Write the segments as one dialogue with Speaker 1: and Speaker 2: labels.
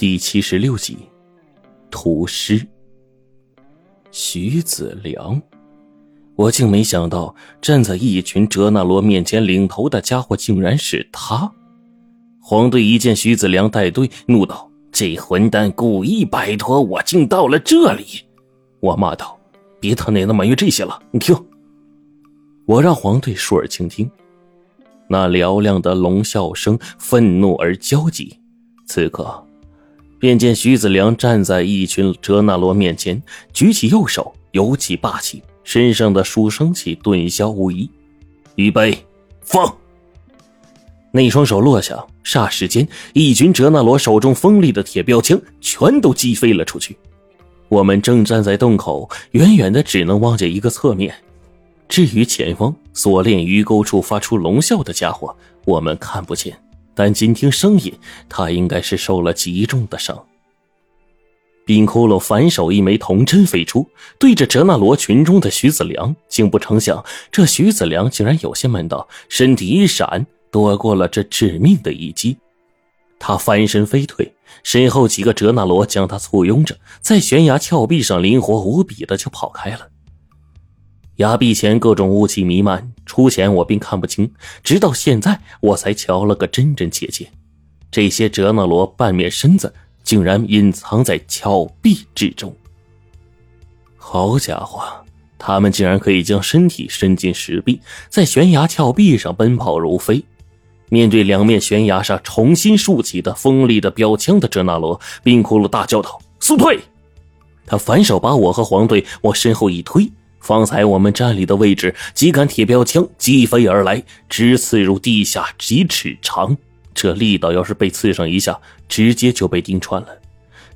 Speaker 1: 第七十六集，屠尸。徐子良，我竟没想到站在一群哲那罗面前领头的家伙竟然是他。黄队一见徐子良带队，怒道：“这混蛋故意摆脱我，竟到了这里！”我骂道：“别他娘的埋怨这些了，你听。”我让黄队竖耳倾听，那嘹亮的龙啸声愤怒而焦急。此刻。便见徐子良站在一群哲那罗面前，举起右手，尤其霸气，身上的书生气顿消无疑。预备，放！那双手落下，霎时间，一群哲那罗手中锋利的铁标枪全都击飞了出去。我们正站在洞口，远远的只能望见一个侧面。至于前方锁链鱼钩处发出龙啸的家伙，我们看不见。但仅听声音，他应该是受了极重的伤。冰窟窿反手一枚铜针飞出，对着哲那罗群中的徐子良，竟不成想这徐子良竟然有些门道，身体一闪，躲过了这致命的一击。他翻身飞退，身后几个哲那罗将他簇拥着，在悬崖峭壁上灵活无比的就跑开了。崖壁前各种雾气弥漫，出前我并看不清，直到现在我才瞧了个真真切切。这些哲那罗半面身子竟然隐藏在峭壁之中。好家伙，他们竟然可以将身体伸进石壁，在悬崖峭壁上奔跑如飞。面对两面悬崖上重新竖起的锋利的标枪的哲那罗，冰窟窿大叫道：“速退！”他反手把我和黄队往身后一推。方才我们站立的位置，几杆铁标枪击飞而来，直刺入地下几尺长。这力道要是被刺上一下，直接就被钉穿了。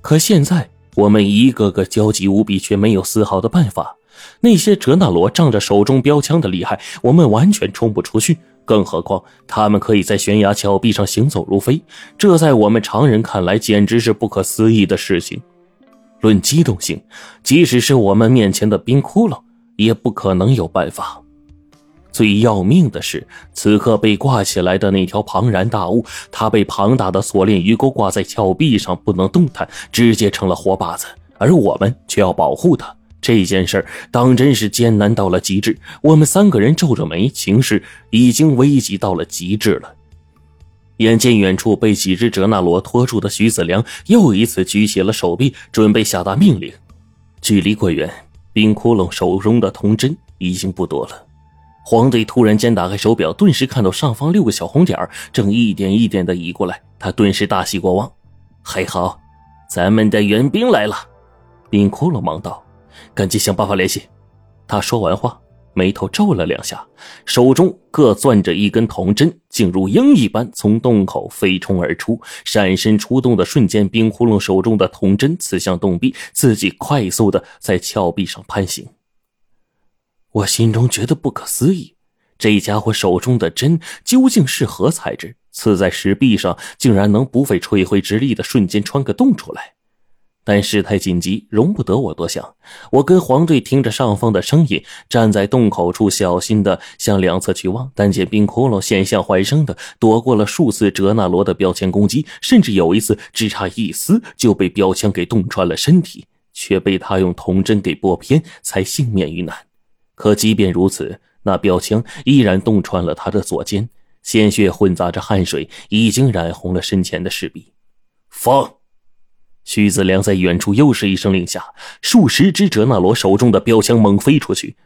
Speaker 1: 可现在我们一个个焦急无比，却没有丝毫的办法。那些哲那罗仗着手中标枪的厉害，我们完全冲不出去。更何况他们可以在悬崖峭壁上行走如飞，这在我们常人看来简直是不可思议的事情。论机动性，即使是我们面前的冰窟窿。也不可能有办法。最要命的是，此刻被挂起来的那条庞然大物，它被庞大的锁链鱼钩挂在峭壁上，不能动弹，直接成了活靶子。而我们却要保护它，这件事当真是艰难到了极致。我们三个人皱着眉，情势已经危急到了极致了。眼见远处被几只哲那罗拖住的徐子良，又一次举起了手臂，准备下达命令。距离过远。冰窟窿手中的铜针已经不多了。黄队突然间打开手表，顿时看到上方六个小红点正一点一点的移过来，他顿时大喜过望。还好，咱们的援兵来了。冰窟窿忙道：“赶紧想办法联系。”他说完话。眉头皱了两下，手中各攥着一根铜针，竟如鹰一般从洞口飞冲而出。闪身出洞的瞬间，冰窟窿手中的铜针刺向洞壁，自己快速的在峭壁上攀行。我心中觉得不可思议，这家伙手中的针究竟是何材质？刺在石壁上，竟然能不费吹灰之力的瞬间穿个洞出来。但事态紧急，容不得我多想。我跟黄队听着上方的声音，站在洞口处，小心的向两侧去望。但见冰窟窿险象环生的躲过了数次哲纳罗的标枪攻击，甚至有一次只差一丝就被标枪给洞穿了身体，却被他用铜针给拨偏，才幸免于难。可即便如此，那标枪依然洞穿了他的左肩，鲜血混杂着汗水，已经染红了身前的石壁。放。徐子良在远处又是一声令下，数十只哲那罗手中的标枪猛飞出去。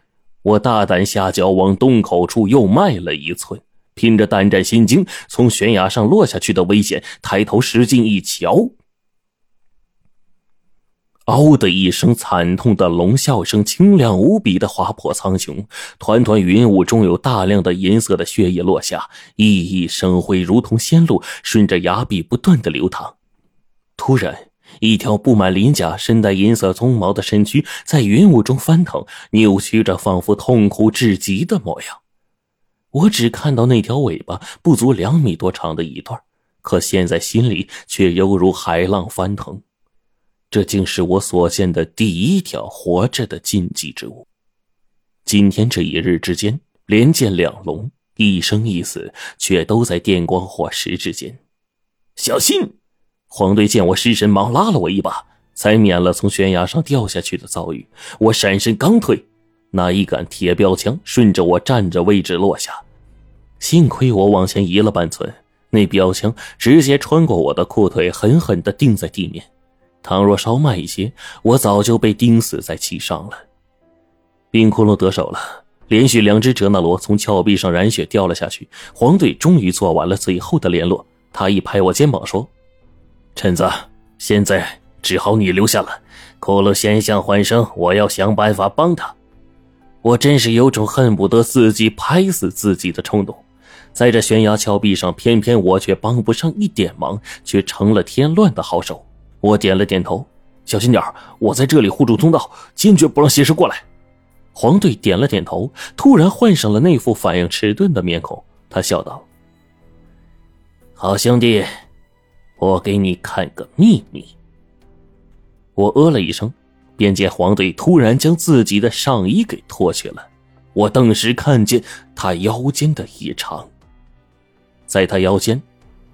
Speaker 1: 我大胆下脚往洞口处又迈了一寸，拼着胆战心惊从悬崖上落下去的危险，抬头使劲一瞧，嗷的一声惨痛的龙啸声，清亮无比的划破苍穹。团团云雾中有大量的银色的血液落下，熠熠生辉，如同仙露，顺着崖壁不断的流淌。突然。一条布满鳞甲、身带银色鬃毛的身躯在云雾中翻腾，扭曲着，仿佛痛苦至极的模样。我只看到那条尾巴不足两米多长的一段，可现在心里却犹如海浪翻腾。这竟是我所见的第一条活着的禁忌之物。今天这一日之间，连见两龙，一生一死，却都在电光火石之间。小心！黄队见我失神，忙拉了我一把，才免了从悬崖上掉下去的遭遇。我闪身刚退，那一杆铁标枪顺着我站着位置落下，幸亏我往前移了半寸，那标枪直接穿过我的裤腿，狠狠地钉在地面。倘若稍慢一些，我早就被钉死在其上了。冰窟窿得手了，连续两只哲那罗从峭壁上染血掉了下去。黄队终于做完了最后的联络，他一拍我肩膀说。陈子，现在只好你留下了。骷髅现象幻生，我要想办法帮他。我真是有种恨不得自己拍死自己的冲动。在这悬崖峭壁上，偏偏我却帮不上一点忙，却成了添乱的好手。我点了点头，小心点我在这里护住通道，坚决不让邪师过来。黄队点了点头，突然换上了那副反应迟钝的面孔。他笑道：“好兄弟。”我给你看个秘密。我呃了一声，便见黄队突然将自己的上衣给脱去了。我顿时看见他腰间的异常，在他腰间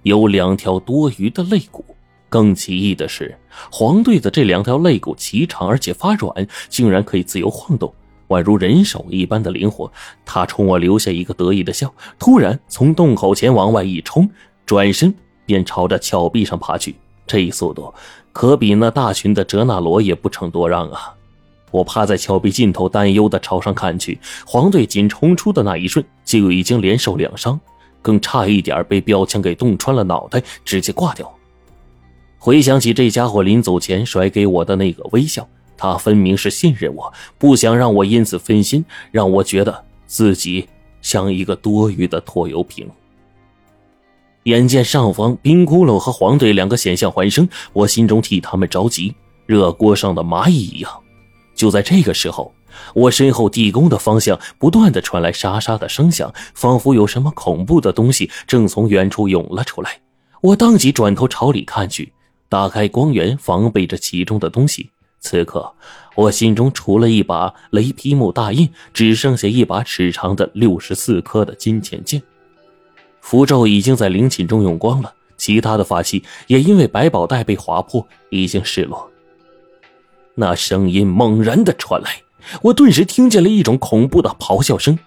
Speaker 1: 有两条多余的肋骨。更奇异的是，黄队的这两条肋骨奇长而且发软，竟然可以自由晃动，宛如人手一般的灵活。他冲我留下一个得意的笑，突然从洞口前往外一冲，转身。便朝着峭壁上爬去，这一速度可比那大群的哲那罗也不成多让啊！我趴在峭壁尽头，担忧的朝上看去。黄队仅冲出的那一瞬，就已经连受两伤，更差一点被标枪给洞穿了脑袋，直接挂掉。回想起这家伙临走前甩给我的那个微笑，他分明是信任我，不想让我因此分心，让我觉得自己像一个多余的拖油瓶。眼见上方冰骷髅和黄队两个险象环生，我心中替他们着急，热锅上的蚂蚁一样。就在这个时候，我身后地宫的方向不断的传来沙沙的声响，仿佛有什么恐怖的东西正从远处涌了出来。我当即转头朝里看去，打开光源防备着其中的东西。此刻，我心中除了一把雷劈木大印，只剩下一把尺长的六十四颗的金钱剑。符咒已经在灵寝中用光了，其他的法器也因为百宝袋被划破，已经失落。那声音猛然的传来，我顿时听见了一种恐怖的咆哮声。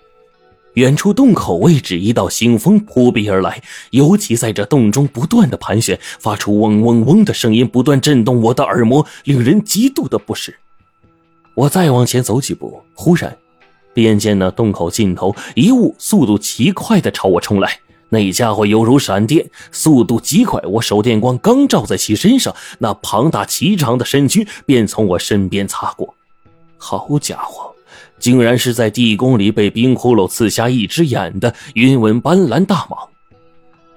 Speaker 1: 远处洞口位置，一道腥风扑鼻而来，尤其在这洞中不断的盘旋，发出嗡嗡嗡的声音，不断震动我的耳膜，令人极度的不适。我再往前走几步，忽然，便见那洞口尽头一物速度奇快的朝我冲来。那家伙犹如闪电，速度极快。我手电光刚照在其身上，那庞大奇长的身躯便从我身边擦过。好家伙，竟然是在地宫里被冰窟窿刺瞎一只眼的云纹斑斓大蟒。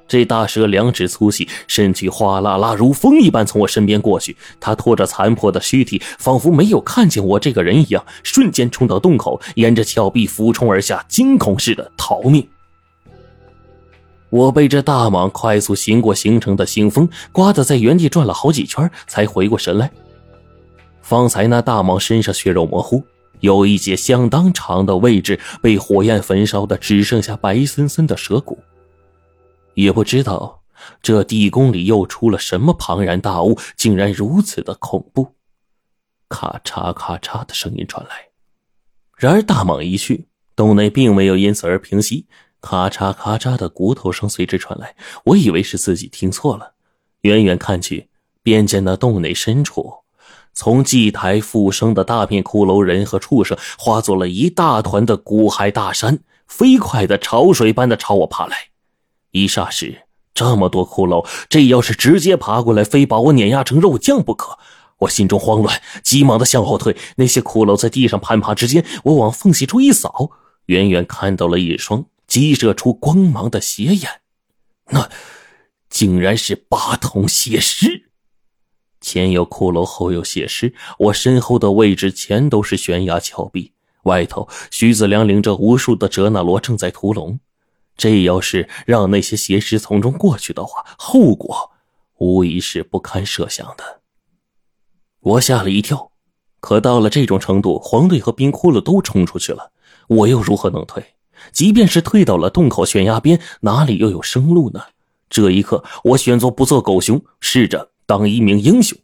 Speaker 1: 这大蛇两指粗细，身躯哗啦啦如风一般从我身边过去。它拖着残破的躯体，仿佛没有看见我这个人一样，瞬间冲到洞口，沿着峭壁俯冲而下，惊恐似的逃命。我被这大蟒快速行过形成的腥风刮得在原地转了好几圈，才回过神来。方才那大蟒身上血肉模糊，有一截相当长的位置被火焰焚烧的只剩下白森森的蛇骨。也不知道这地宫里又出了什么庞然大物，竟然如此的恐怖。咔嚓咔嚓的声音传来，然而大蟒一去，洞内并没有因此而平息。咔嚓咔嚓的骨头声随之传来，我以为是自己听错了。远远看去，便见那洞内深处，从祭台复生的大片骷髅人和畜生，化作了一大团的骨骸大山，飞快的潮水般的朝我爬来。一霎时，这么多骷髅，这要是直接爬过来，非把我碾压成肉酱不可！我心中慌乱，急忙的向后退。那些骷髅在地上攀爬之间，我往缝隙处一扫，远远看到了一双。激射出光芒的斜眼，那竟然是八通血尸。前有骷髅，后有血尸。我身后的位置全都是悬崖峭壁，外头徐子良领着无数的哲那罗正在屠龙。这要是让那些邪尸从中过去的话，后果无疑是不堪设想的。我吓了一跳，可到了这种程度，黄队和冰窟窿都冲出去了，我又如何能退？即便是退到了洞口悬崖边，哪里又有生路呢？这一刻，我选择不做狗熊，试着当一名英雄。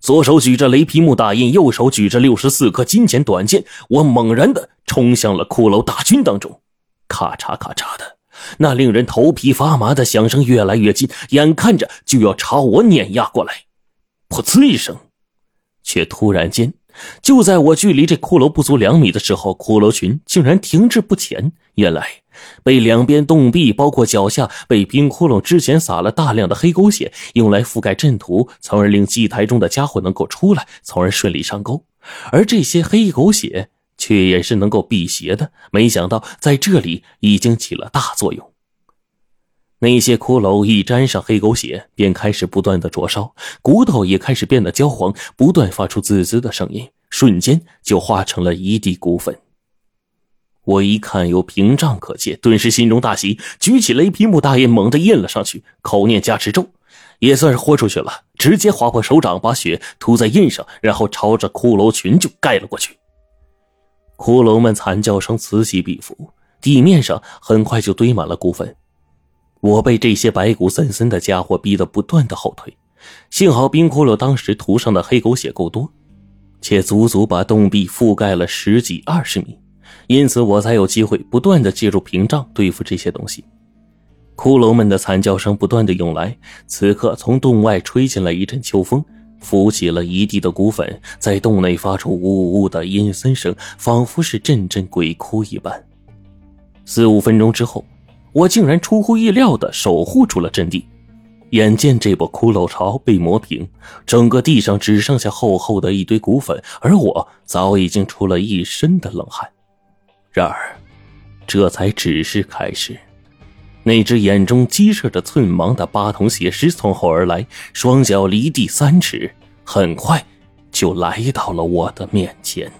Speaker 1: 左手举着雷皮木大印，右手举着六十四颗金钱短剑，我猛然的冲向了骷髅大军当中。咔嚓咔嚓的，那令人头皮发麻的响声越来越近，眼看着就要朝我碾压过来。噗呲一声，却突然间，就在我距离这骷髅不足两米的时候，骷髅群竟然停滞不前。原来，被两边洞壁，包括脚下被冰窟窿之前撒了大量的黑狗血，用来覆盖阵图，从而令祭台中的家伙能够出来，从而顺利上钩。而这些黑狗血却也是能够辟邪的。没想到在这里已经起了大作用。那些骷髅一沾上黑狗血，便开始不断的灼烧，骨头也开始变得焦黄，不断发出滋滋的声音，瞬间就化成了一地骨粉。我一看有屏障可借，顿时心中大喜，举起雷劈木大印，猛地印了上去，口念加持咒，也算是豁出去了，直接划破手掌，把血涂在印上，然后朝着骷髅群就盖了过去。骷髅们惨叫声此起彼伏，地面上很快就堆满了骨粉。我被这些白骨森森的家伙逼得不断的后退，幸好冰骷髅当时涂上的黑狗血够多，且足足把洞壁覆盖了十几二十米。因此，我才有机会不断的借助屏障对付这些东西。骷髅们的惨叫声不断的涌来，此刻从洞外吹进来一阵秋风，浮起了一地的骨粉，在洞内发出呜呜的阴森声，仿佛是阵阵鬼哭一般。四五分钟之后，我竟然出乎意料的守护住了阵地。眼见这波骷髅潮被磨平，整个地上只剩下厚厚的一堆骨粉，而我早已经出了一身的冷汗。然而，这才只是开始。那只眼中激射着寸芒的八筒血尸从后而来，双脚离地三尺，很快就来到了我的面前。